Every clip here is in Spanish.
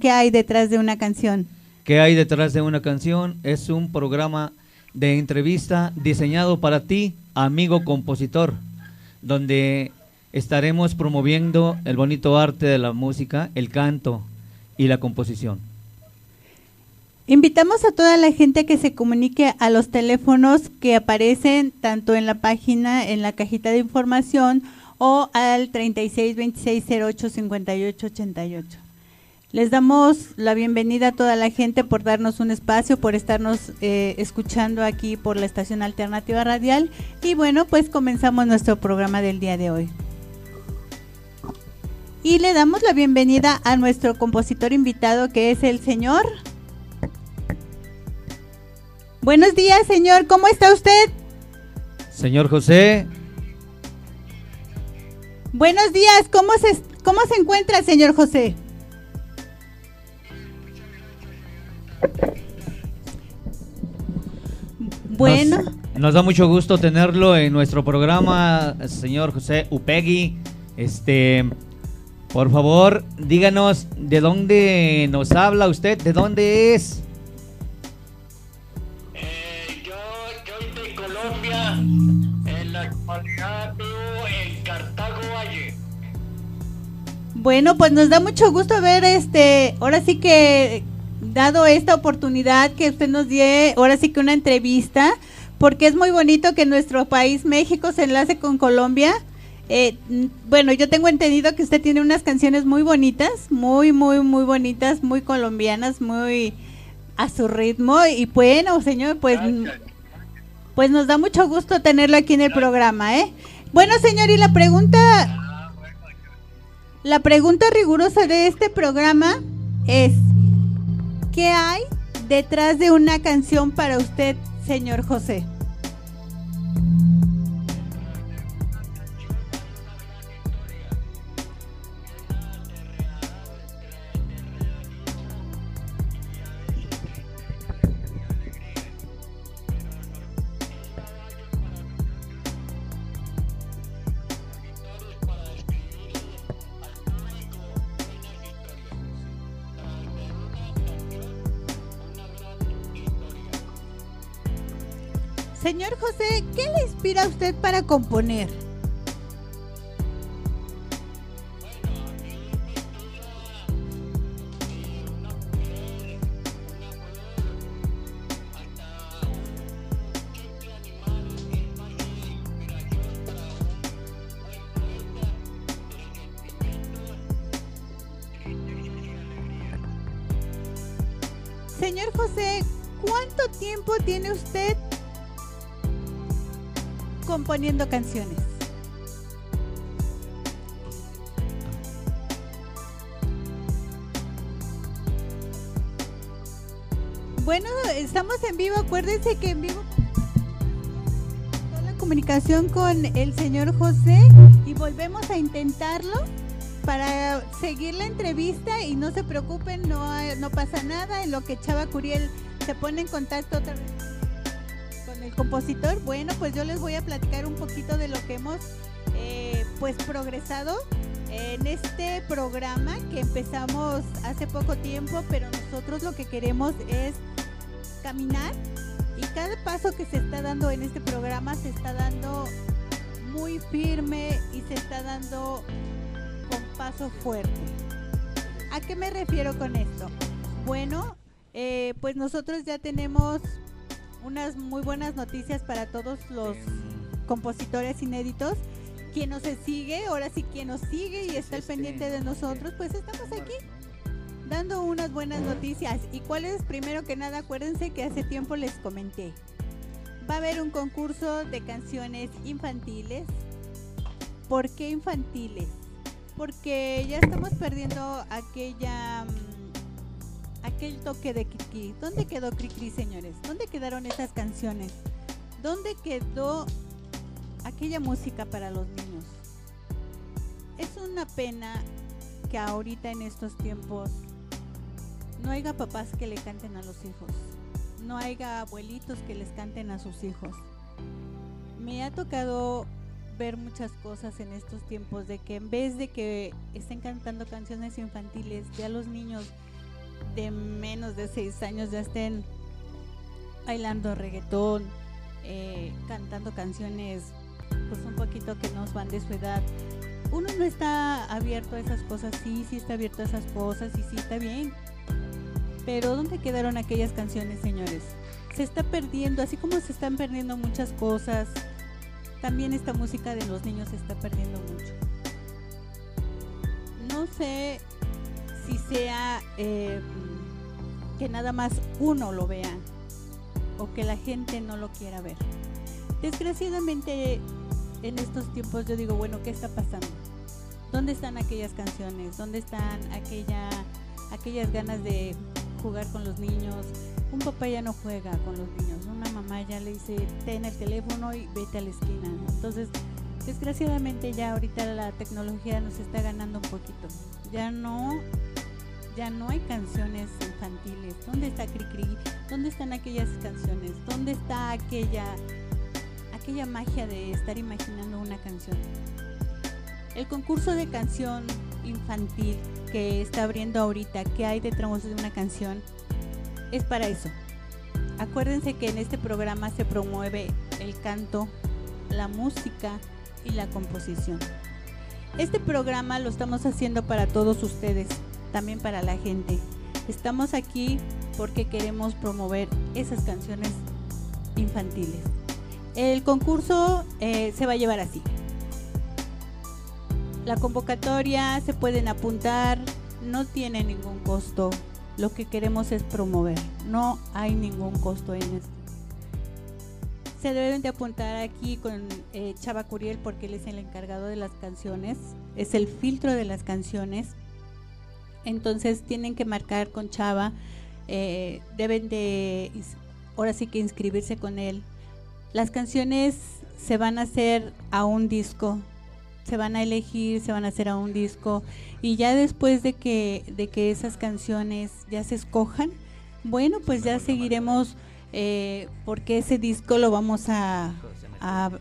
¿Qué hay detrás de una canción? ¿Qué hay detrás de una canción? Es un programa de entrevista diseñado para ti, amigo compositor, donde estaremos promoviendo el bonito arte de la música, el canto y la composición. Invitamos a toda la gente que se comunique a los teléfonos que aparecen tanto en la página, en la cajita de información o al 36 26 08 58 88. Les damos la bienvenida a toda la gente por darnos un espacio, por estarnos eh, escuchando aquí por la estación alternativa radial. Y bueno, pues comenzamos nuestro programa del día de hoy. Y le damos la bienvenida a nuestro compositor invitado que es el señor. Buenos días, señor. ¿Cómo está usted? Señor José. Buenos días. ¿Cómo se, cómo se encuentra, señor José? Bueno. Nos, nos, da mucho gusto tenerlo en nuestro programa, señor José Upegui. Este, por favor, díganos de dónde nos habla usted, de dónde es. Eh, yo soy de Colombia, en la actualidad vivo en Cartago Valle. Bueno, pues nos da mucho gusto ver este, ahora sí que dado esta oportunidad que usted nos dio, ahora sí que una entrevista, porque es muy bonito que nuestro país México se enlace con Colombia. Eh, bueno, yo tengo entendido que usted tiene unas canciones muy bonitas, muy, muy, muy bonitas, muy colombianas, muy a su ritmo. Y bueno, señor, pues, pues nos da mucho gusto tenerlo aquí en el programa, ¿eh? Bueno, señor, y la pregunta, la pregunta rigurosa de este programa es, ¿qué hay detrás de una canción para usted, señor José? Señor José, ¿qué le inspira a usted para componer? Señor José, ¿cuánto tiempo tiene usted componiendo canciones? Bueno, estamos en vivo. Acuérdense que en vivo la comunicación con el señor José y volvemos a intentarlo para seguir la entrevista y no se preocupen, no, no pasa nada. En lo que Chava Curiel se pone en contacto otra vez el compositor. Bueno, pues yo les voy a platicar un poquito de lo que hemos eh, pues progresado en este programa que empezamos hace poco tiempo, pero nosotros lo que queremos es caminar y cada paso que se está dando en este programa se está dando muy firme y se está dando con paso fuerte. ¿A qué me refiero con esto? Bueno, eh, pues nosotros ya tenemos unas muy buenas noticias para todos los compositores inéditos. Quien nos sigue, ahora sí quien nos sigue y está al pendiente de nosotros, pues estamos aquí dando unas buenas noticias. ¿Y cuál es? Primero que nada, acuérdense que hace tiempo les comenté. Va a haber un concurso de canciones infantiles. ¿Por qué infantiles? Porque ya estamos perdiendo aquella aquel toque de Cricri. ¿Dónde quedó Cricri, señores? ¿Dónde quedaron esas canciones? ¿Dónde quedó aquella música para los niños? Es una pena que ahorita en estos tiempos no haya papás que le canten a los hijos, no haya abuelitos que les canten a sus hijos. Me ha tocado ver muchas cosas en estos tiempos de que en vez de que estén cantando canciones infantiles, ya los niños de menos de seis años ya estén bailando reggaetón, eh, cantando canciones pues un poquito que nos van de su edad. Uno no está abierto a esas cosas, sí, sí está abierto a esas cosas y sí está bien. Pero ¿dónde quedaron aquellas canciones, señores? Se está perdiendo, así como se están perdiendo muchas cosas, también esta música de los niños se está perdiendo mucho. No sé si sea eh, que nada más uno lo vea o que la gente no lo quiera ver. Desgraciadamente en estos tiempos yo digo, bueno, ¿qué está pasando? ¿Dónde están aquellas canciones? ¿Dónde están aquella, aquellas ganas de jugar con los niños? Un papá ya no juega con los niños, una mamá ya le dice, ten el teléfono y vete a la esquina. Entonces, desgraciadamente ya ahorita la tecnología nos está ganando un poquito. Ya no ya no hay canciones infantiles. ¿Dónde está Cricri? ¿Dónde están aquellas canciones? ¿Dónde está aquella aquella magia de estar imaginando una canción? El concurso de canción infantil que está abriendo ahorita, que hay detrás de una canción, es para eso. Acuérdense que en este programa se promueve el canto, la música y la composición. Este programa lo estamos haciendo para todos ustedes, también para la gente. Estamos aquí porque queremos promover esas canciones infantiles. El concurso eh, se va a llevar así. La convocatoria se pueden apuntar, no tiene ningún costo. Lo que queremos es promover, no hay ningún costo en esto. Se deben de apuntar aquí con eh, Chava Curiel porque él es el encargado de las canciones, es el filtro de las canciones entonces tienen que marcar con Chava, eh, deben de, ahora sí que inscribirse con él. Las canciones se van a hacer a un disco, se van a elegir, se van a hacer a un disco y ya después de que, de que esas canciones ya se escojan, bueno, pues ya seguiremos eh, porque ese disco lo vamos a,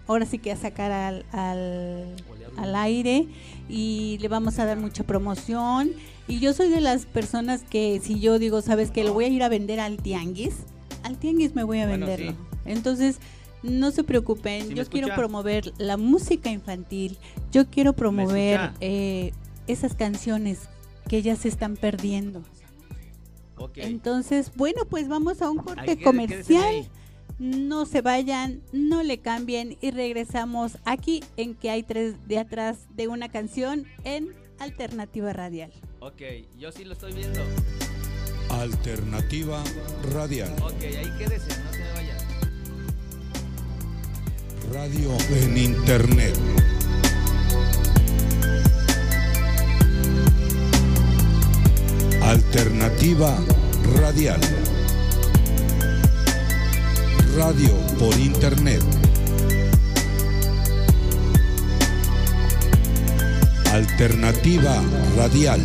ahora sí que a sacar al, al, al aire y le vamos a dar mucha promoción y yo soy de las personas que si yo digo, ¿sabes que Lo voy a ir a vender al tianguis. Al tianguis me voy a venderlo. Entonces, no se preocupen, yo quiero promover la música infantil, yo quiero promover eh, esas canciones que ya se están perdiendo. Entonces, bueno, pues vamos a un corte comercial. No se vayan, no le cambien y regresamos aquí en que hay tres de atrás de una canción en Alternativa Radial. Ok, yo sí lo estoy viendo. Alternativa Radial. Ok, ahí quédese, no se me vaya. Radio en Internet. Alternativa Radial. Radio por Internet. Alternativa Radial.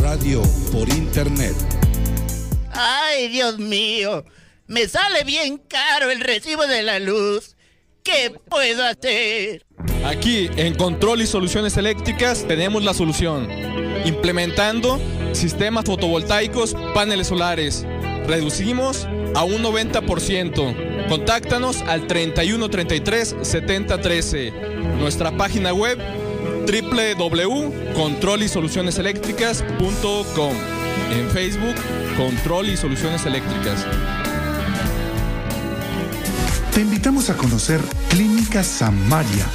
Radio por Internet. Ay, Dios mío. Me sale bien caro el recibo de la luz. ¿Qué puedo hacer? Aquí en Control y Soluciones Eléctricas tenemos la solución. Implementando sistemas fotovoltaicos, paneles solares. Reducimos a un 90%. Contáctanos al 3133 7013. Nuestra página web www.controlisolucioneseléctricas.com. En Facebook, Control y Soluciones Eléctricas. Te invitamos a conocer Clínica Samaria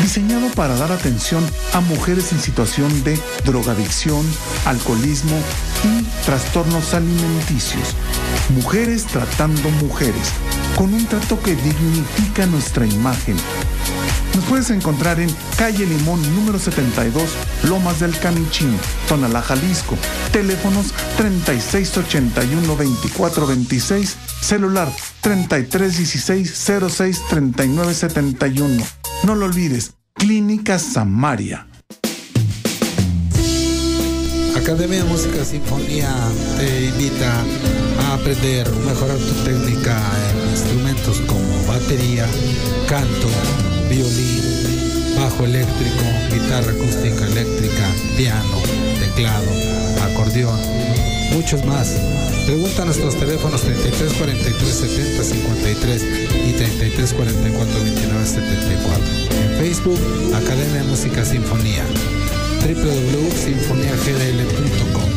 diseñado para dar atención a mujeres en situación de drogadicción, alcoholismo y trastornos alimenticios. Mujeres tratando mujeres, con un trato que dignifica nuestra imagen. Nos puedes encontrar en calle Limón número 72, Lomas del Camichín, Tonalá, Jalisco. Teléfonos 3681-2426, celular 3316-063971. No lo olvides, Clínica Samaria. Academia de Música Sinfonía te invita aprender, mejorar tu técnica en instrumentos como batería, canto, violín, bajo eléctrico, guitarra acústica eléctrica, piano, teclado muchos más. Pregunta a nuestros teléfonos 33 43 70 53 y 33 44 29 74. En Facebook, Academia Música Sinfonía www.sinfoniagdl.com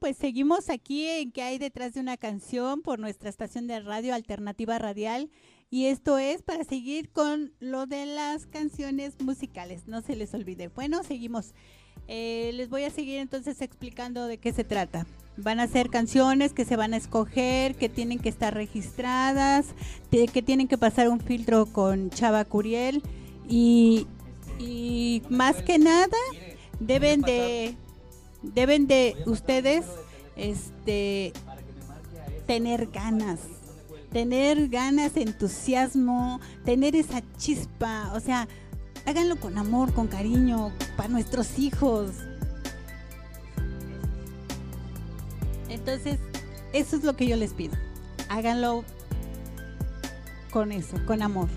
pues seguimos aquí en que hay detrás de una canción por nuestra estación de radio Alternativa Radial y esto es para seguir con lo de las canciones musicales, no se les olvide. Bueno, seguimos. Eh, les voy a seguir entonces explicando de qué se trata. Van a ser canciones que se van a escoger, que tienen que estar registradas, que tienen que pasar un filtro con Chava Curiel y, y más que nada deben de deben de ustedes este tener ganas tener ganas, entusiasmo, tener esa chispa, o sea, háganlo con amor, con cariño, para nuestros hijos. Entonces, eso es lo que yo les pido. Háganlo con eso, con amor.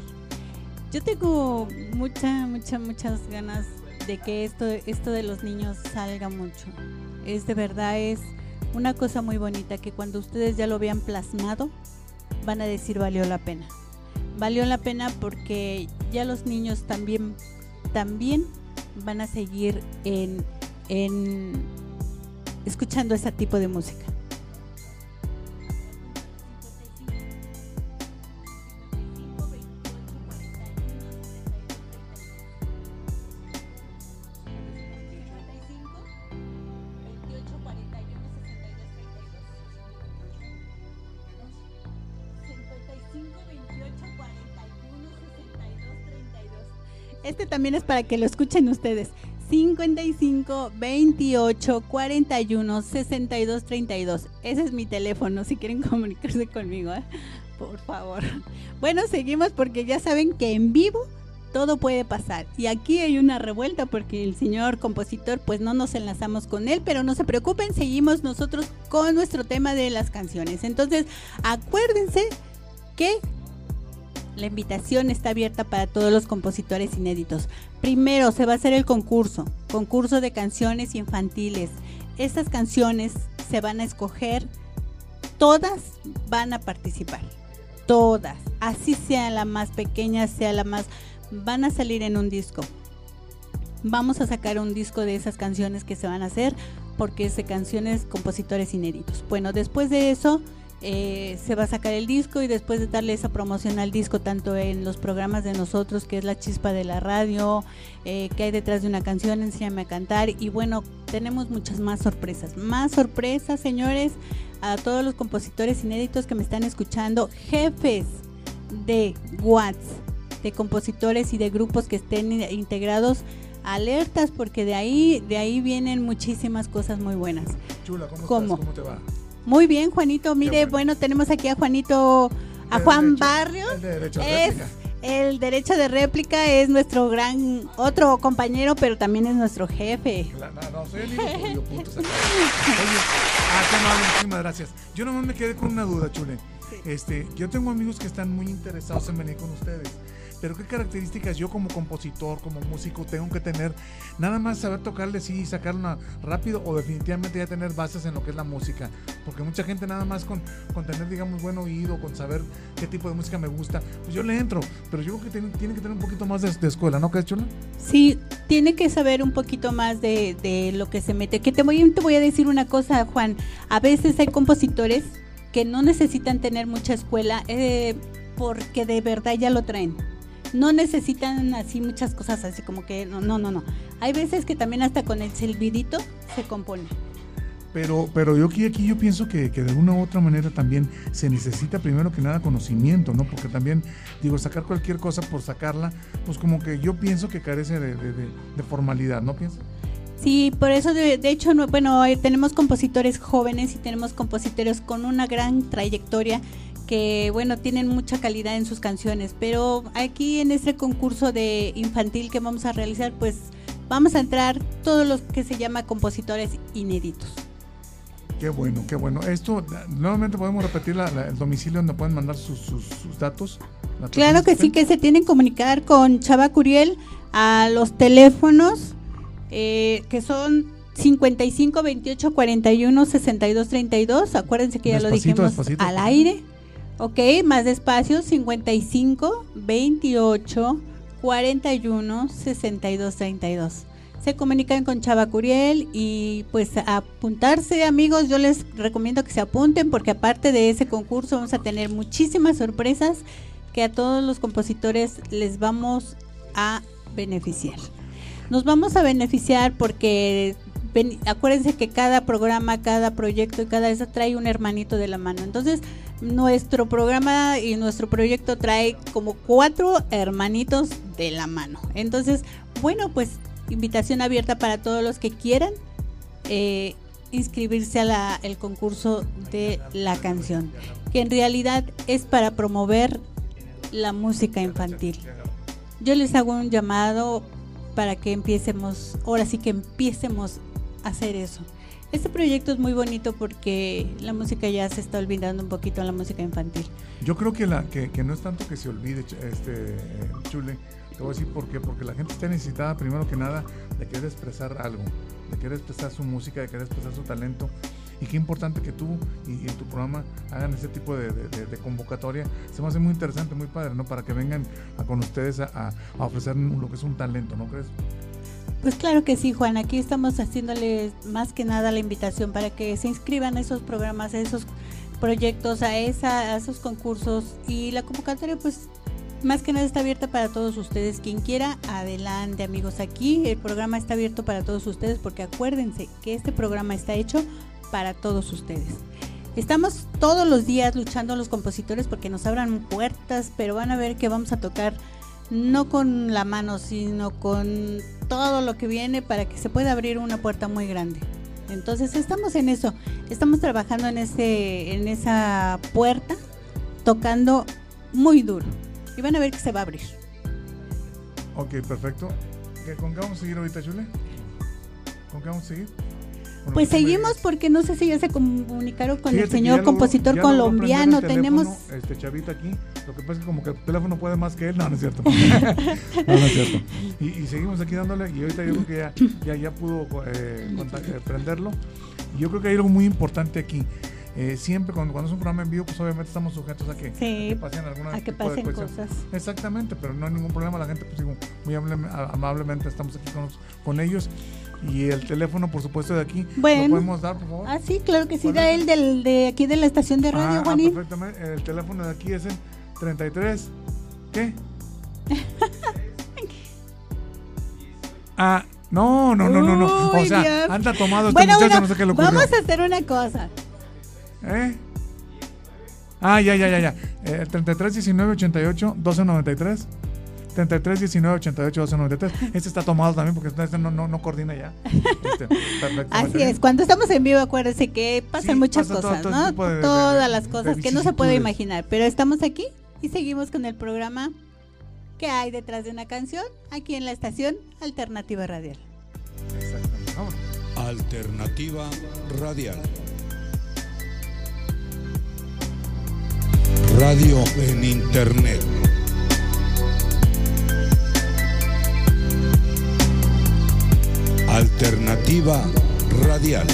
Yo tengo mucha, mucha, muchas ganas de que esto, esto de los niños salga mucho. Es de verdad, es una cosa muy bonita que cuando ustedes ya lo vean plasmado, van a decir valió la pena. Valió la pena porque ya los niños también, también van a seguir en, en escuchando ese tipo de música. También es para que lo escuchen ustedes. 55 28 41 62 32. Ese es mi teléfono si quieren comunicarse conmigo, ¿eh? por favor. Bueno, seguimos porque ya saben que en vivo todo puede pasar. Y aquí hay una revuelta porque el señor compositor pues no nos enlazamos con él, pero no se preocupen, seguimos nosotros con nuestro tema de las canciones. Entonces, acuérdense que la invitación está abierta para todos los compositores inéditos. Primero se va a hacer el concurso, concurso de canciones infantiles. Estas canciones se van a escoger, todas van a participar, todas, así sea la más pequeña, sea la más, van a salir en un disco. Vamos a sacar un disco de esas canciones que se van a hacer porque es de canciones compositores inéditos. Bueno, después de eso eh, se va a sacar el disco y después de darle esa promoción al disco, tanto en los programas de nosotros, que es la chispa de la radio, eh, que hay detrás de una canción, enséñame a cantar, y bueno, tenemos muchas más sorpresas, más sorpresas, señores, a todos los compositores inéditos que me están escuchando, jefes de Watts, de compositores y de grupos que estén integrados alertas porque de ahí de ahí vienen muchísimas cosas muy buenas. Chula, ¿cómo, ¿Cómo te va? Muy bien, Juanito. Mire, bueno. tenemos aquí a Juanito, a Juan Barrios. es el derecho de réplica es nuestro gran otro compañero, pero también es nuestro jefe. no, soy el hijo tuyo. Oye, ah, qué amable, muchísimas gracias. Yo nomás me quedé con una duda, Chule. Este, yo tengo amigos que están muy interesados en venir con ustedes pero qué características yo como compositor, como músico tengo que tener, nada más saber tocarle sí y sacarla rápido o definitivamente ya tener bases en lo que es la música, porque mucha gente nada más con, con tener digamos buen oído, con saber qué tipo de música me gusta, pues yo le entro, pero yo creo que tiene, tiene que tener un poquito más de, escuela, ¿no, Chula? Sí, tiene que saber un poquito más de, de lo que se mete, que te voy, te voy a decir una cosa, Juan, a veces hay compositores que no necesitan tener mucha escuela eh, porque de verdad ya lo traen no necesitan así muchas cosas así como que no, no, no, no. Hay veces que también hasta con el silbidito se compone. Pero, pero yo aquí, aquí yo pienso que, de una u otra manera también se necesita primero que nada conocimiento, ¿no? Porque también, digo, sacar cualquier cosa por sacarla, pues como que yo pienso que carece de, formalidad, ¿no piensas? Sí, por eso de, de hecho, bueno, tenemos compositores jóvenes y tenemos compositores con una gran trayectoria que bueno, tienen mucha calidad en sus canciones, pero aquí en este concurso de infantil que vamos a realizar, pues vamos a entrar todos los que se llama compositores inéditos. Qué bueno, qué bueno. Esto, nuevamente podemos repetir el domicilio donde pueden mandar sus, datos. Claro que sí, que se tienen que comunicar con Chava Curiel a los teléfonos eh, que son 55 28 41 62 32. Acuérdense que ya lo dijimos despacito. al aire. Ok, más despacio, 55 28 41 62 32. Se comunican con Chava Curiel y pues apuntarse amigos, yo les recomiendo que se apunten porque aparte de ese concurso vamos a tener muchísimas sorpresas que a todos los compositores les vamos a beneficiar. Nos vamos a beneficiar porque acuérdense que cada programa, cada proyecto y cada eso trae un hermanito de la mano. Entonces, nuestro programa y nuestro proyecto trae como cuatro hermanitos de la mano. Entonces, bueno, pues invitación abierta para todos los que quieran eh, inscribirse a el concurso de la canción, que en realidad es para promover la música infantil. Yo les hago un llamado para que empiecemos, ahora sí que empiecemos a hacer eso. Este proyecto es muy bonito porque la música ya se está olvidando un poquito la música infantil. Yo creo que, la, que, que no es tanto que se olvide, este, eh, Chule. Te voy a decir por qué. Porque la gente está necesitada, primero que nada, de querer expresar algo, de querer expresar su música, de querer expresar su talento. Y qué importante que tú y, tu programa hagan ese tipo de, convocatoria. Se me hace muy interesante, muy padre, ¿no? Para que vengan con ustedes a, ofrecer lo que es un talento, ¿no crees? Pues claro que sí, Juan. Aquí estamos haciéndoles más que nada la invitación para que se inscriban a esos programas, a esos proyectos, a, esa, a esos concursos. Y la convocatoria, pues, más que nada está abierta para todos ustedes. Quien quiera, adelante, amigos. Aquí el programa está abierto para todos ustedes porque acuérdense que este programa está hecho para todos ustedes. Estamos todos los días luchando los compositores porque nos abran puertas, pero van a ver que vamos a tocar no con la mano, sino con todo lo que viene para que se pueda abrir una puerta muy grande. Entonces estamos en eso, estamos trabajando en ese, en esa puerta, tocando muy duro. Y van a ver que se va a abrir. Ok, perfecto. ¿Qué- ¿Con qué vamos a seguir ahorita, Chule? ¿Con qué vamos a seguir? Pues seguimos porque no sé si ya se comunicaron con Fíjate el señor compositor colombiano. Tenemos este Chavita aquí. Lo que pasa es que como que el teléfono puede más que él. No, no es cierto. no, no es cierto. Y, y seguimos aquí dándole. Y ahorita yo creo que ya, ya, ya pudo eh, eh, prenderlo. Y yo creo que hay algo muy importante aquí. Eh, siempre cuando, cuando es un programa en vivo, pues obviamente estamos sujetos a que, a que pasen alguna a que pasen cosas. Exactamente, pero no hay ningún problema. La gente, pues digo, muy amable- amablemente estamos aquí con, con ellos. Y el teléfono, por supuesto, de aquí. ¿Lo Bueno. podemos dar, por favor? Ah, sí, claro que sí, ¿Cuál da el del, de aquí de la estación de radio, Ah, ah, Juanín. perfectamente. El teléfono de aquí es el 33. ¿Qué? ah, no, no, no, no, no. O sea, Dios. anda tomado este bueno, muchacho, bueno, no sé qué le ocurrió. vamos a hacer una cosa. ¿Eh? Ah, ya, ya, ya, ya. Eh, 33 19 88 12 93. 33 19 88 12 93. Este está tomado también porque este no, no, no coordina ya. Este. Así es, cuando estamos en vivo, acuérdense que pasan Sí, muchas pasa cosas, todo ¿no? tipo de- de- Todas de- las de cosas que no se puede imaginar. Pero estamos aquí y seguimos con el programa que hay detrás de una canción aquí en la estación Alternativa Radial. Alternativa Radial. Radio en Internet. Alternativa Radial.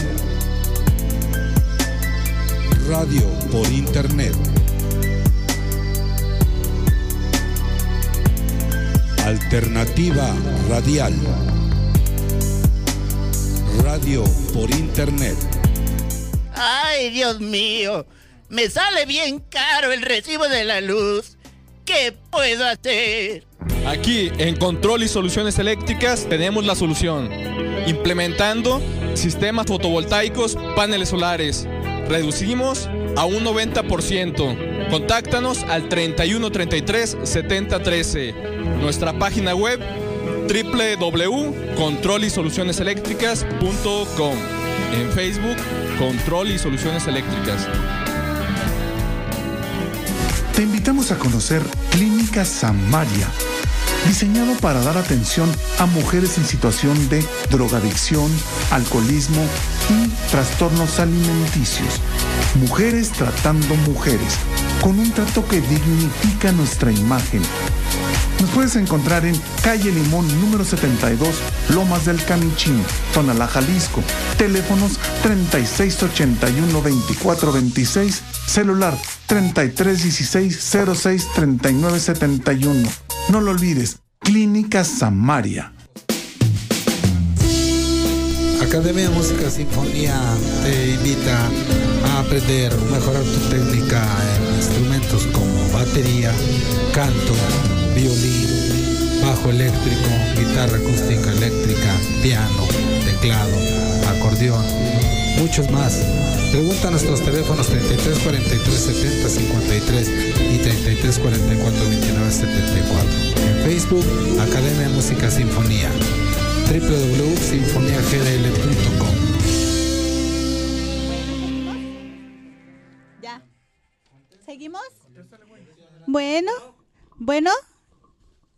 Radio por Internet. Alternativa Radial. Radio por Internet. Ay, Dios mío, me sale bien caro el recibo de la luz. ¿Qué puedo hacer? Aquí en Control y Soluciones Eléctricas tenemos la solución. Implementando sistemas fotovoltaicos, paneles solares. Reducimos a un 90%. Contáctanos al 3133 7013. Nuestra página web www.controlisolucioneseléctricas.com. En Facebook, Control y Soluciones Eléctricas. Te invitamos a conocer Clínica Samaria, diseñado para dar atención a mujeres en situación de drogadicción, alcoholismo y trastornos alimenticios. Mujeres tratando mujeres, con un trato que dignifica nuestra imagen. Nos puedes encontrar en calle Limón número 72, Lomas del Camichín, Tonalá, Jalisco. Teléfonos 3681-2426, celular 3316-063971. No lo olvides, Clínica Samaria. Academia de Música Sinfonía te invita a aprender mejorar tu técnica en instrumentos como batería, canto, violín, bajo eléctrico, guitarra acústica eléctrica, piano, teclado, acordeón, muchos más. Pregunta a nuestros teléfonos 33 43 70 53 y 33 44 29 74. En Facebook, Academia de Música Sinfonía www.sinfoniagdl.com Ya. ¿Seguimos? Bueno, bueno.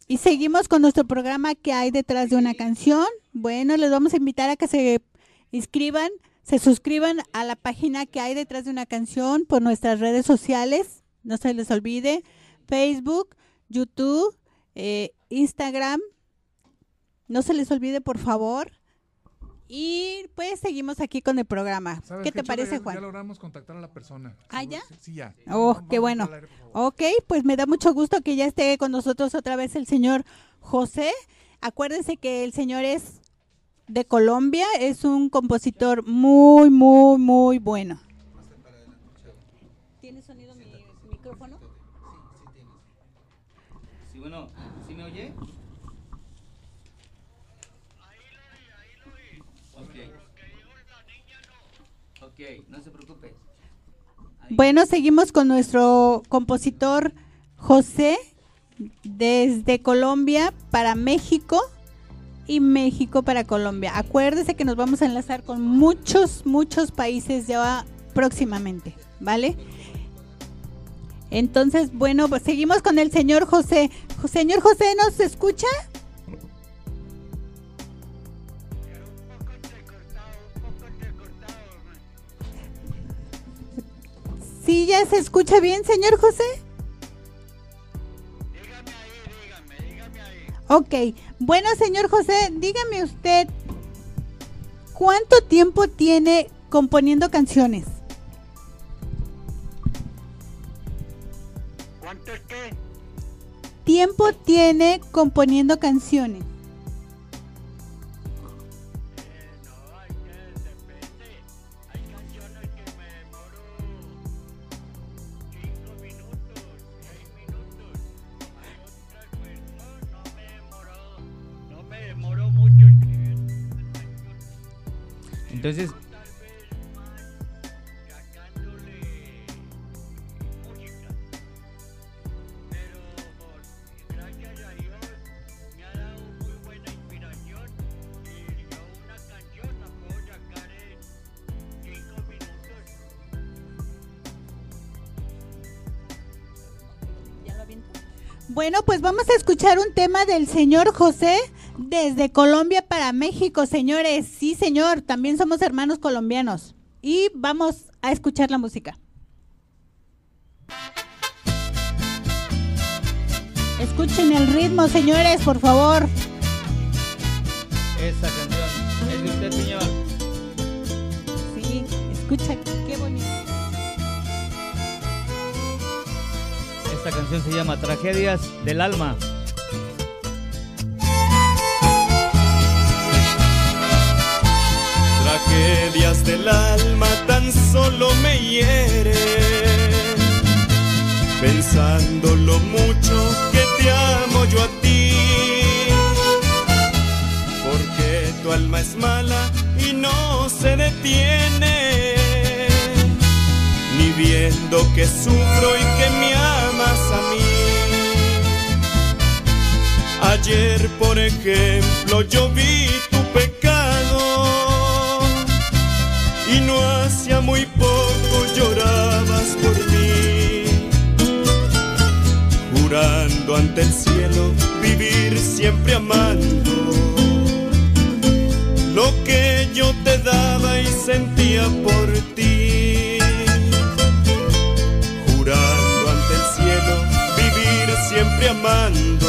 Y seguimos con nuestro programa que hay detrás de una canción. Bueno, les vamos a invitar a que se inscriban, se suscriban a la página que hay detrás de una canción por nuestras redes sociales. No se les olvide. Facebook, YouTube, eh, Instagram. No se les olvide, por favor. Y pues seguimos aquí con el programa. ¿Sabes ¿Qué te parece, Ya- Juan? Ya logramos contactar a la persona. ¿Ah, ya? Sí, sí, ya. Oh, Vamos- qué bueno. aire. Ok, pues me da mucho gusto que ya esté con nosotros otra vez el señor José. Acuérdense que el señor es de Colombia, es un compositor muy, muy, muy bueno. ¿Tiene sonido mi micrófono? Sí, bueno, ¿sí me oye? Ok. Ok, no se preocupe. Bueno, seguimos con nuestro compositor José desde Colombia para México y México para Colombia. Acuérdese que nos vamos a enlazar con muchos, muchos países ya próximamente, ¿vale? Entonces, bueno, pues seguimos con el señor José. Jo- Señor José, ¿nos escucha? Sí, ya se escucha bien, señor José. Ok, bueno, señor José, dígame usted, ¿cuánto tiempo tiene componiendo canciones? ¿Cuánto es qué? ¿Tiempo tiene componiendo canciones? Minutos. Bueno, pues vamos a escuchar un tema del señor José desde Colombia para México, señores. Sí, señor, también somos hermanos colombianos. Y vamos a escuchar la música. Escuchen el ritmo, señores, por favor. esa canción es de usted, señor. Sí, escucha, qué bonito. Esta canción se llama Tragedias del Alma. Tragedias del alma tan solo me hieren, pensando lo mucho que te amo yo a ti. Porque tu alma es mala y no se detiene, ni viendo que sufro y que me amas a mí. Ayer, por ejemplo, yo vi hacía muy poco llorabas por mí, jurando ante el cielo vivir siempre amando. Lo que yo te daba y sentía por ti, jurando ante el cielo vivir siempre amando.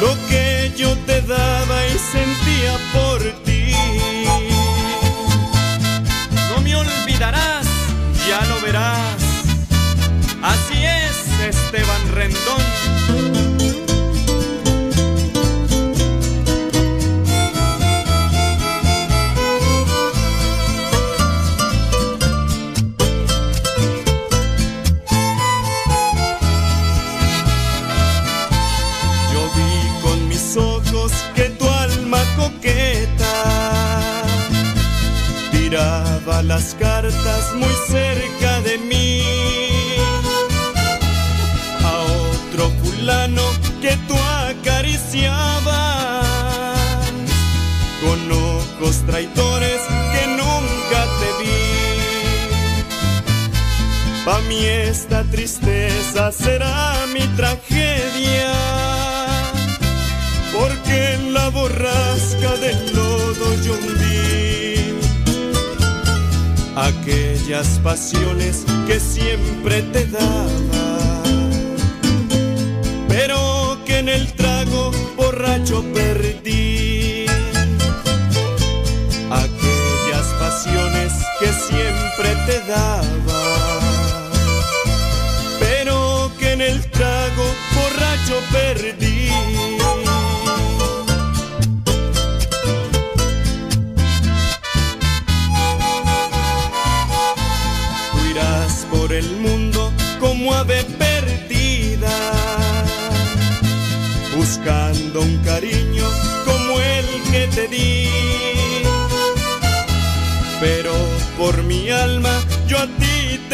Lo que yo te daba y sentía por ti. Esteban Rendón. Yo vi con mis ojos que tu alma coqueta tiraba las cartas muy cerca mí esta tristeza será mi tragedia, porque en la borrasca del lodo yo hundí aquellas pasiones que siempre te daba, pero que en el trago borracho perdí. Aquellas pasiones que siempre te daba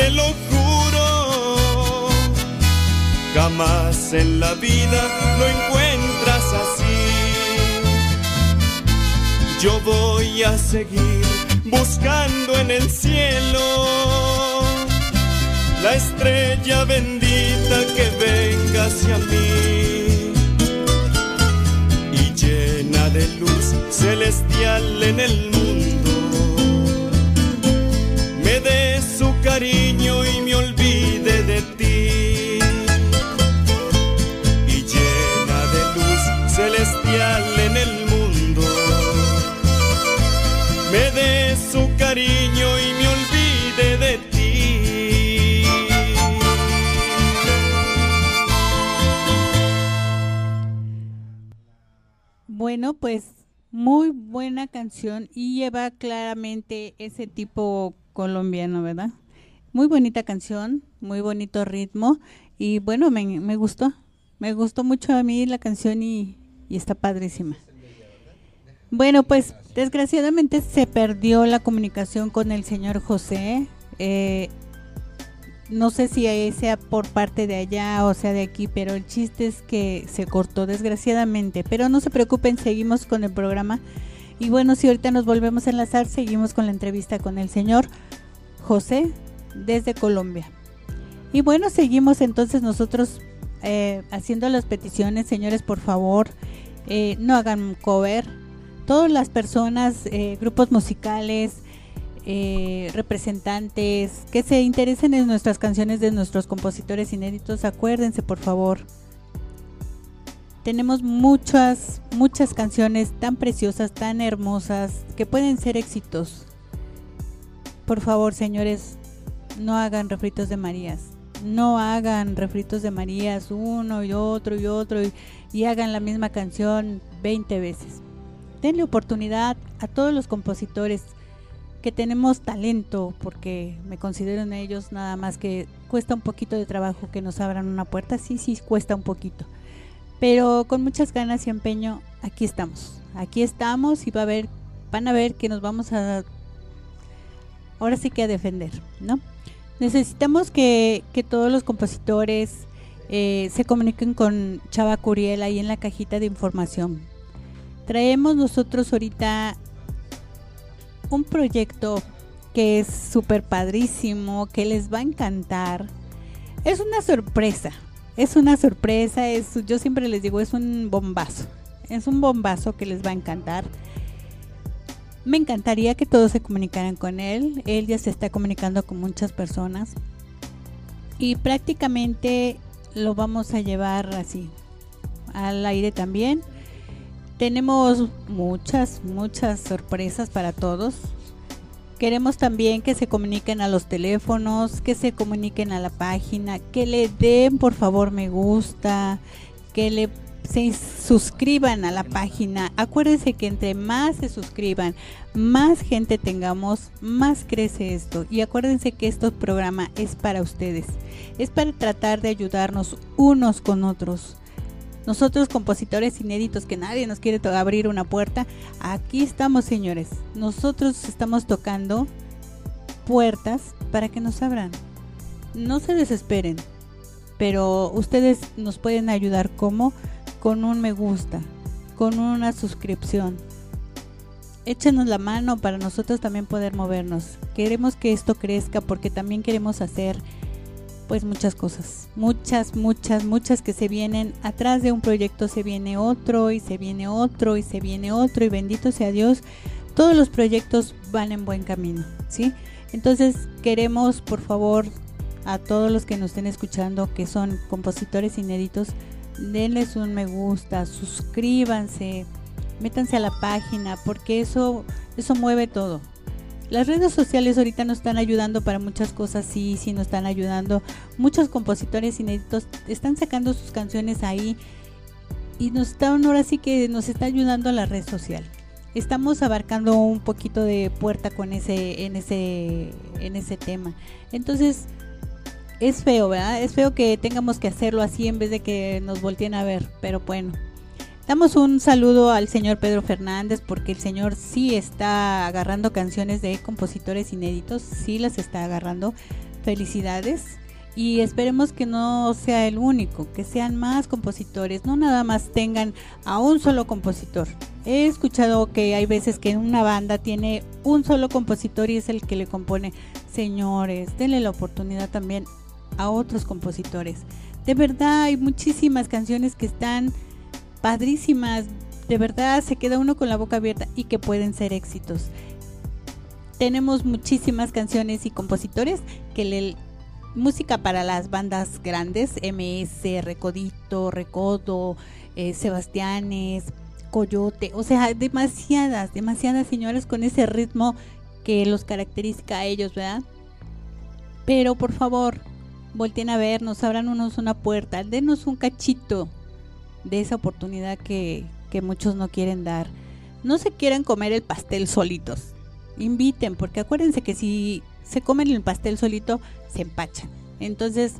te lo juro, jamás en la vida lo encuentras así. Yo voy a seguir buscando en el cielo la estrella bendita que venga hacia mí y llena de luz celestial en el Bueno, pues muy buena canción y lleva claramente ese tipo colombiano, ¿verdad? Muy bonita canción, muy bonito ritmo y bueno, me, me gustó, me gustó mucho a mí la canción y, y está padrísima. Bueno, pues desgraciadamente se perdió la comunicación con el señor José. eh, no sé si sea por parte de allá o sea de aquí, pero el chiste es que se cortó desgraciadamente. Pero no se preocupen, seguimos con el programa. Y bueno, si ahorita nos volvemos a enlazar, seguimos con la entrevista con el señor José desde Colombia. Y bueno, seguimos entonces nosotros eh, haciendo las peticiones, señores, por favor, eh, no hagan cover. Todas las personas, eh, grupos musicales, eh, representantes que se interesen en nuestras canciones de nuestros compositores inéditos, acuérdense por favor. Tenemos muchas, muchas canciones tan preciosas, tan hermosas, que pueden ser éxitos. Por favor, señores, no hagan refritos de Marías. No hagan refritos de Marías uno y otro y otro y, y hagan la misma canción 20 veces. Denle oportunidad a todos los compositores que tenemos talento, porque me considero en ellos nada más que cuesta un poquito de trabajo que nos abran una puerta, sí, sí, cuesta un poquito. Pero con muchas ganas y empeño, aquí estamos. Aquí estamos y va a ver, van a ver que nos vamos a ahora sí que a defender, ¿no? Necesitamos que, que todos los compositores eh, se comuniquen con Chava Curiel ahí en la cajita de información. Traemos nosotros ahorita un proyecto que es súper padrísimo, que les va a encantar. Es una sorpresa, es una sorpresa, es, yo siempre les digo, es un bombazo. Es un bombazo que les va a encantar. Me encantaría que todos se comunicaran con él. Él ya se está comunicando con muchas personas. Y prácticamente lo vamos a llevar así al aire también. Tenemos muchas, muchas sorpresas para todos. Queremos también que se comuniquen a los teléfonos, que se comuniquen a la página, que le den por favor me gusta, que le se suscriban a la página. Acuérdense que entre más se suscriban, más gente tengamos, más crece esto. Y acuérdense que este programa es para ustedes. Es para tratar de ayudarnos unos con otros. Nosotros compositores inéditos que nadie nos quiere abrir una puerta, aquí estamos señores. Nosotros estamos tocando puertas para que nos abran. No se desesperen, pero ustedes nos pueden ayudar como con un me gusta, con una suscripción. Échenos la mano para nosotros también poder movernos. Queremos que esto crezca porque también queremos hacer pues muchas cosas, muchas, muchas, muchas que se vienen atrás de un proyecto, se viene otro y se viene otro y se viene otro y bendito sea Dios, todos los proyectos van en buen camino, ¿sí? Entonces queremos por favor a todos los que nos estén escuchando que son compositores inéditos, denles un me gusta, suscríbanse, métanse a la página porque eso eso mueve todo. Las redes sociales ahorita nos están ayudando para muchas cosas, sí, sí nos están ayudando. Muchos compositores inéditos están sacando sus canciones ahí y nos están ahora sí que nos está ayudando a la red social. Estamos abarcando un poquito de puerta con ese en ese en ese tema. Entonces, es feo, ¿verdad? Es feo que tengamos que hacerlo así en vez de que nos volteen a ver, pero bueno. Damos un saludo al señor Pedro Fernández porque el señor sí está agarrando canciones de compositores inéditos, sí las está agarrando. Felicidades y esperemos que no sea el único, que sean más compositores, no nada más tengan a un solo compositor. He escuchado que hay veces que una banda tiene un solo compositor y es el que le compone. Señores, denle la oportunidad también a otros compositores. De verdad hay muchísimas canciones que están padrísimas, de verdad se queda uno con la boca abierta y que pueden ser éxitos. Tenemos muchísimas canciones y compositores que le música para las bandas grandes, MS, Recodito, Recodo, eh, Sebastianes, Coyote, o sea, demasiadas, demasiadas señoras con ese ritmo que los caracteriza a ellos, ¿verdad? Pero por favor, volteen a vernos, abran una puerta, denos un cachito de esa oportunidad que, que muchos no quieren dar. No se quieran comer el pastel solitos. Inviten, porque acuérdense que si se comen el pastel solito, se empachan. Entonces,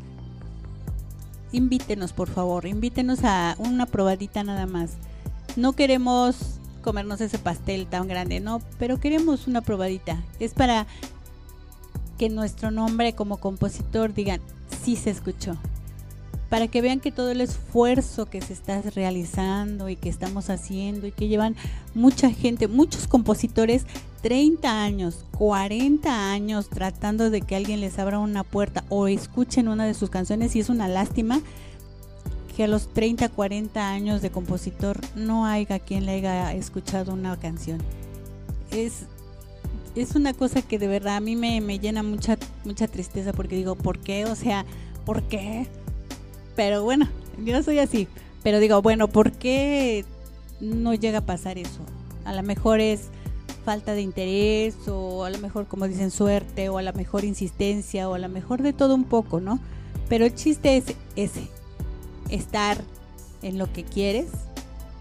invítenos, por favor, invítenos a una probadita nada más. No queremos comernos ese pastel tan grande, no, pero queremos una probadita. Es para que nuestro nombre como compositor digan, sí se escuchó, para que vean que todo el esfuerzo que se está realizando y que estamos haciendo y que llevan mucha gente, muchos compositores, 30 años, 40 años tratando de que alguien les abra una puerta o escuchen una de sus canciones y es una lástima que a los 30, 40 años de compositor no haya quien le haya escuchado una canción. Es, es una cosa que de verdad a mí me, me llena mucha, mucha tristeza porque digo, ¿por qué? O sea, ¿por qué? Pero bueno, yo soy así. Pero digo, bueno, ¿por qué no llega a pasar eso? A lo mejor es falta de interés o a lo mejor como dicen suerte o a lo mejor insistencia o a lo mejor de todo un poco, ¿no? Pero el chiste es ese, estar en lo que quieres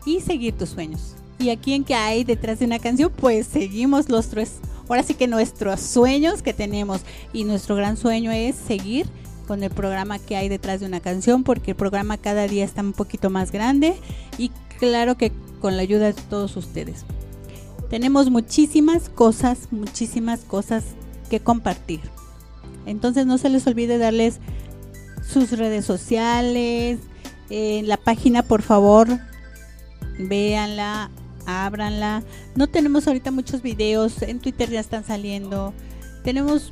y seguir tus sueños. Y aquí en que hay detrás de una canción, pues seguimos los tres, ahora sí que nuestros sueños que tenemos y nuestro gran sueño es seguir con el programa que hay detrás de una canción, porque el programa cada día está un poquito más grande y claro que con la ayuda de todos ustedes. Tenemos muchísimas cosas, muchísimas cosas que compartir. Entonces no se les olvide darles sus redes sociales, en la página por favor, véanla, ábranla. No tenemos ahorita muchos videos, en Twitter ya están saliendo. Tenemos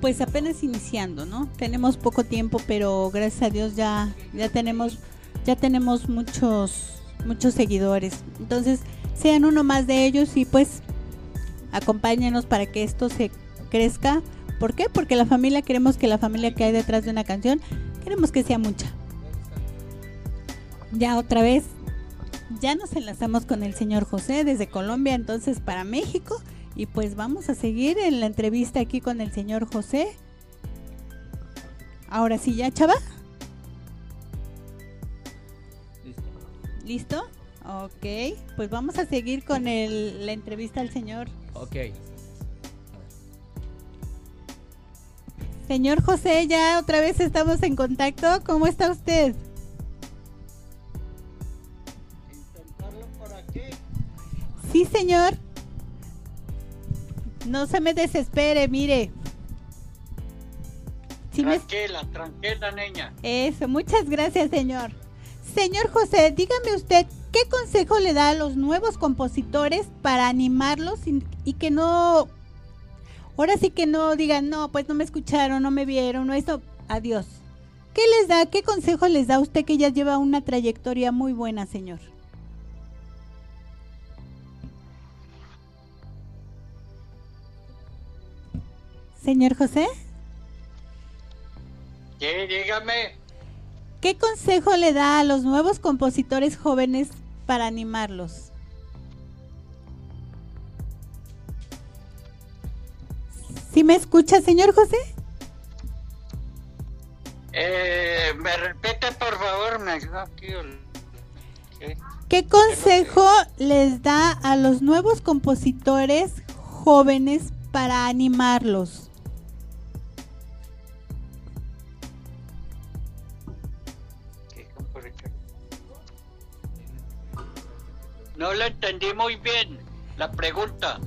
pues apenas iniciando, ¿no? Tenemos poco tiempo, pero gracias a Dios ya ya tenemos ya tenemos muchos muchos seguidores. Entonces, sean uno más de ellos y pues acompáñenos para que esto se crezca. ¿Por qué? Porque la familia queremos que la familia que hay detrás de una canción queremos que sea mucha, Ya otra vez, ya nos enlazamos con el señor José desde Colombia, entonces para México. Y pues vamos a seguir en la entrevista aquí con el señor José. Ahora sí, ya, chava. ¿Listo? Ok, pues vamos a seguir con el- la entrevista al señor. Ok. Señor José, ya otra vez estamos en contacto. ¿Cómo está usted? Sí, señor. No se me desespere, mire. Me- Tranquila, tranquila, niña. Eso, muchas gracias, señor. Señor José, dígame usted, ¿qué consejo le da a los nuevos compositores para animarlos y, y que no... Ahora sí que no digan, no, pues no me escucharon, no me vieron, no eso, adiós. ¿Qué les da, qué consejo les da a usted que ya lleva una trayectoria muy buena, señor? Señor José, Sí, dígame. ¿qué consejo le da a los nuevos compositores jóvenes para animarlos? ¿Sí me escucha, señor José? Eh, ¿Me repite, por favor? Me ¿Qué? ¿Qué consejo les da a los nuevos compositores jóvenes para animarlos? No lo entendí muy bien. La pregunta.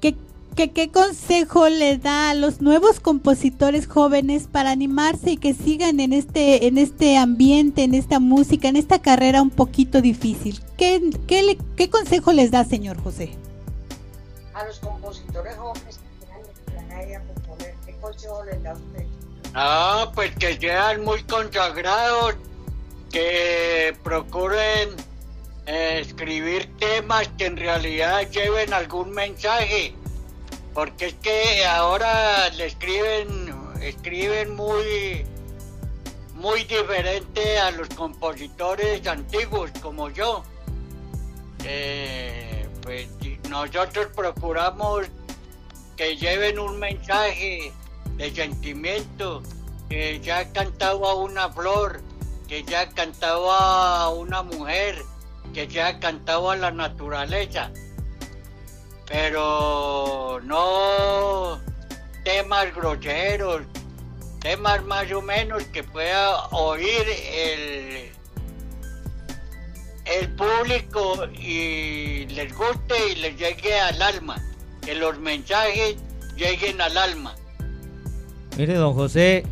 ¿Qué, qué, qué consejo les da a los nuevos compositores jóvenes para animarse y que sigan en este, en este ambiente, en esta música, en esta carrera un poquito difícil? ¿Qué, qué, le- qué consejo les da, señor José? A los compositores jóvenes que quieran empezar ahí a componer, ¿qué consejo les da usted? Ah, pues que sean muy consagrados, que procuren escribir temas que en realidad lleven algún mensaje, porque es que ahora le escriben, escriben muy, muy diferente a los compositores antiguos como yo. Eh, pues nosotros procuramos que lleven un mensaje de sentimiento, que ya ha cantado a una flor, que ya ha cantado a una mujer, que ya ha cantado a la naturaleza. Pero no temas groseros, temas más o menos que pueda oír el, el público y les guste y les llegue al alma, que los mensajes lleguen al alma. Mire, don José,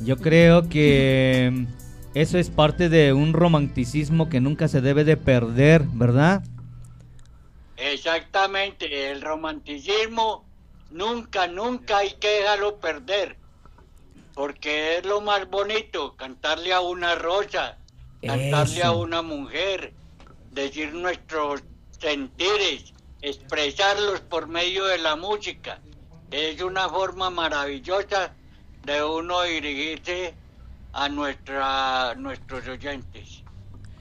yo creo que eso es parte de un romanticismo que nunca se debe de perder, ¿verdad? Exactamente, el romanticismo nunca, nunca hay que dejarlo perder, porque es lo más bonito, cantarle a una rosa, cantarle a una mujer, decir nuestros sentires, expresarlos por medio de la música. Es una forma maravillosa de uno dirigirse a nuestra, nuestros oyentes,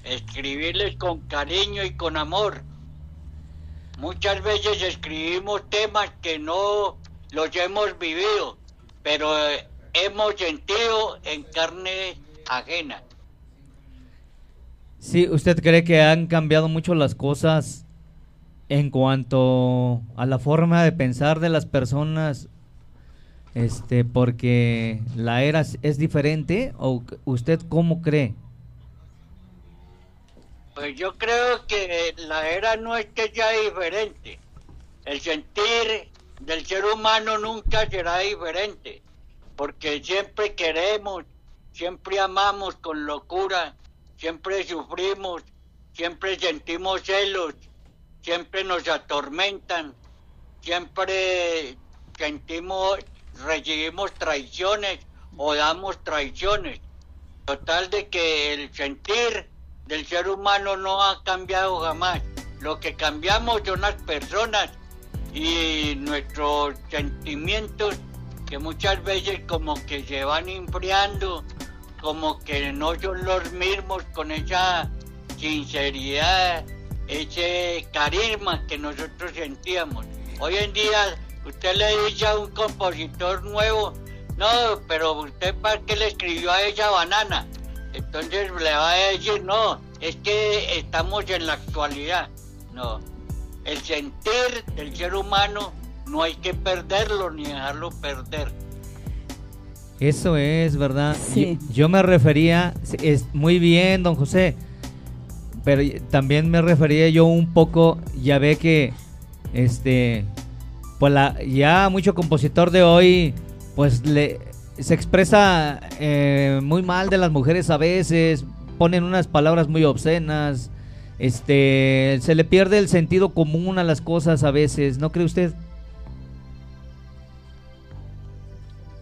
escribirles con cariño y con amor. Muchas veces escribimos temas que no los hemos vivido, pero eh, hemos sentido en carne ajena. Sí, ¿usted cree que han cambiado mucho las cosas en cuanto a la forma de pensar de las personas? Este, porque la era es- diferente o usted cómo cree? Pues yo creo que la era no es que sea diferente. El sentir del ser humano nunca será diferente, porque siempre queremos, siempre amamos con locura, siempre sufrimos, siempre sentimos celos, siempre nos atormentan, siempre sentimos, recibimos traiciones o damos traiciones. Total de que el sentir del ser humano no ha cambiado jamás. Lo que cambiamos son las personas y nuestros sentimientos que muchas veces como que se van enfriando como que no son los mismos con esa sinceridad, ese carisma que nosotros sentíamos. Hoy en día usted le dice a un compositor nuevo, no, pero usted para qué le escribió a esa banana. Entonces le va a decir, no, es que estamos en la actualidad. No, el sentir del ser humano no hay que perderlo ni dejarlo perder. Eso es, ¿verdad? Sí. Yo, yo me refería, es muy bien, don José, pero también me refería yo un poco, ya ve que, este, pues ya mucho compositor de hoy, pues le, se expresa eh, muy mal de las mujeres a veces, ponen unas palabras muy obscenas, este, se le pierde el sentido común a las cosas a veces, ¿no cree usted?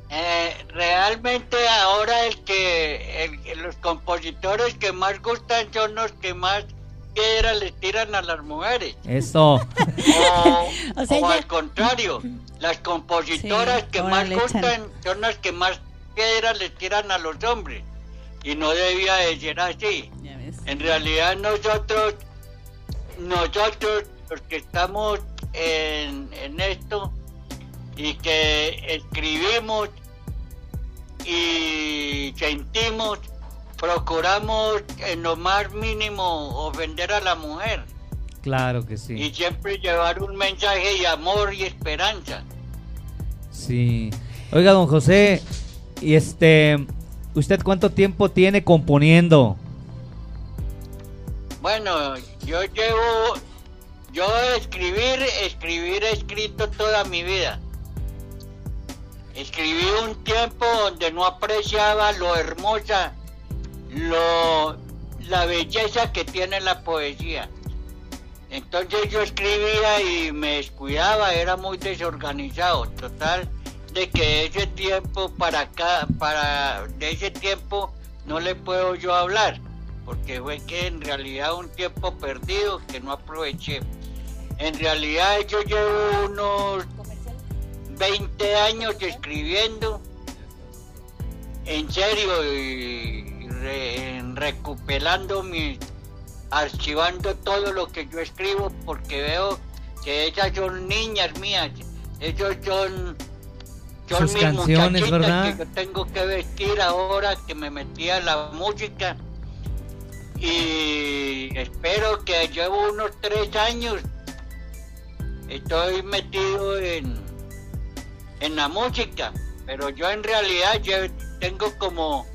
Eh, realmente ahora el que los compositores que más gustan son los que más piedras les tiran a las mujeres. Eso. O, O sea, o ya- al contrario, las compositoras Sí, que más le gustan son las que más piedras les tiran a los hombres. Y no debía de ser así. En realidad nosotros, nosotros los que estamos en, en esto y que escribimos y sentimos, procuramos en lo más mínimo ofender a la mujer Claro que sí. y siempre llevar un mensaje de amor y esperanza. Sí. Oiga, don José, y este, ¿usted cuánto tiempo tiene componiendo? Bueno, yo llevo, yo escribir, escribir he escrito toda mi vida. Escribí un tiempo donde no apreciaba lo hermosa, lo, la belleza que tiene la poesía. Entonces yo escribía y me descuidaba, era muy desorganizado. Total, de que ese tiempo para acá, para de ese tiempo no le puedo yo hablar, porque fue que en realidad un tiempo perdido que no aproveché. En realidad yo llevo unos 20 años escribiendo, en serio, y re- recuperando mi, archivando todo lo que yo escribo, porque veo que esas son niñas mías, esos son, son Sus mis canciones, muchachitas ¿verdad? que yo tengo que vestir ahora que me metí a la música. Y espero que llevo unos tres años estoy metido en, en la música, pero yo en realidad yo tengo como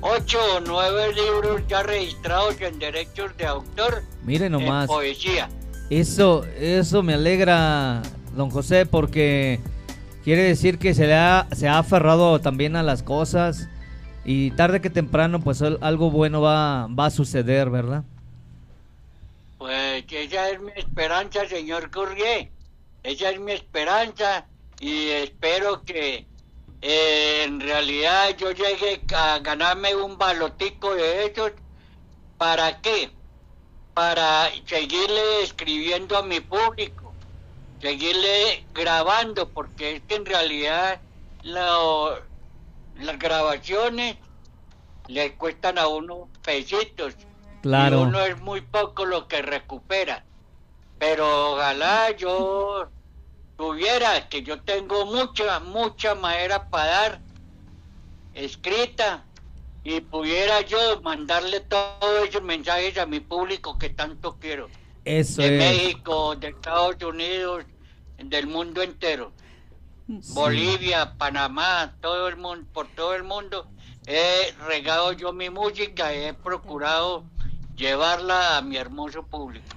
ocho o nueve libros ya registrados en derechos de autor Mire en nomás. poesía. Eso, eso me alegra, don José, porque quiere decir que se le ha, se ha aferrado también a las cosas y tarde que temprano pues al- algo bueno va, va a suceder, ¿verdad? Pues esa es mi esperanza, señor Courrier. Esa es mi esperanza y espero que eh, en realidad yo llegue a ganarme un balotico de esos. ¿Para qué? Para seguirle escribiendo a mi público, seguirle grabando, porque es que en realidad las grabaciones le cuestan a uno pesitos. Claro. Y uno es muy poco lo que recupera. Pero ojalá yo tuviera, que yo tengo mucha, mucha madera para dar, escrita, y pudiera yo mandarle todos esos mensajes a mi público que tanto quiero. Eso de es. México, de Estados Unidos, del mundo entero. Bolivia, Panamá, todo el mundo, por todo el mundo, he regado yo mi música y he procurado llevarla a mi hermoso público.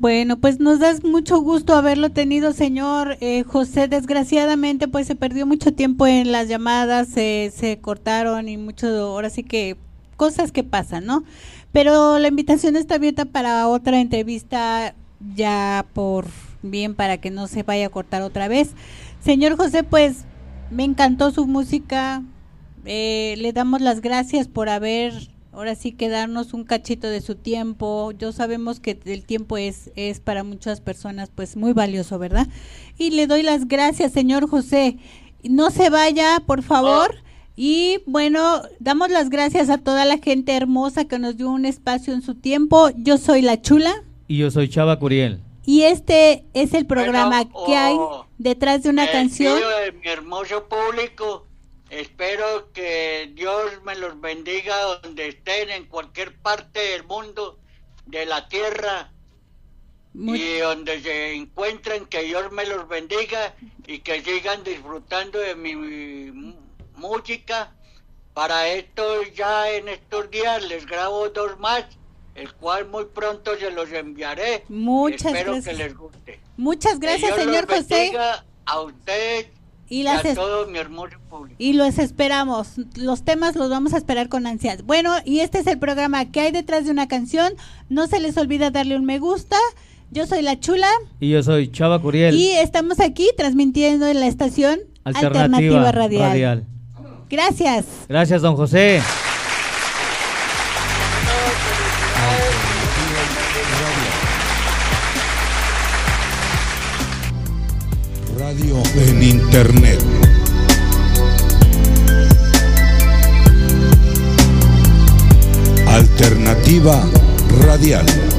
Bueno, pues nos das mucho gusto haberlo tenido, señor eh, José. Desgraciadamente, pues se perdió mucho tiempo en las llamadas, se, cortaron y mucho, ahora sí que cosas que pasan, ¿no? Pero la invitación está abierta para otra entrevista ya por bien para que no se vaya a cortar otra vez. Señor José, pues me encantó su música. Eh, le damos las gracias por haber, ahora sí que darnos un cachito de su tiempo. Yo sabemos que el tiempo es, es para muchas personas pues muy valioso, ¿verdad? Y le doy las gracias, señor José. No se vaya, por favor. Y bueno, damos las gracias a toda la gente hermosa que nos dio un espacio en su tiempo. Yo soy la chula Y yo soy Chava Curiel. y este es el programa que hay oh, detrás de una canción. de mi hermoso público. Espero que Dios me los bendiga donde estén, en cualquier parte del mundo, de la tierra. Y donde se encuentren, que Dios me los bendiga y que sigan disfrutando de mi, música. Para esto ya en estos días les grabo dos más, el cual muy pronto se los enviaré. Muchas Espero gracias. que les guste. Muchas gracias, Que Dios señor los José. A ustedes Y y, las a es- todo mi hermoso público. Y los esperamos. Los temas los vamos a esperar con ansias. Bueno, y este es el programa que hay detrás de una canción. No se les olvida darle un me gusta. Yo soy la chula Y yo soy Chava Curiel. y estamos aquí transmitiendo en la estación Alternativa, Alternativa, Radial. Radial. Gracias. Gracias, don José. En Internet. Alternativa Radial.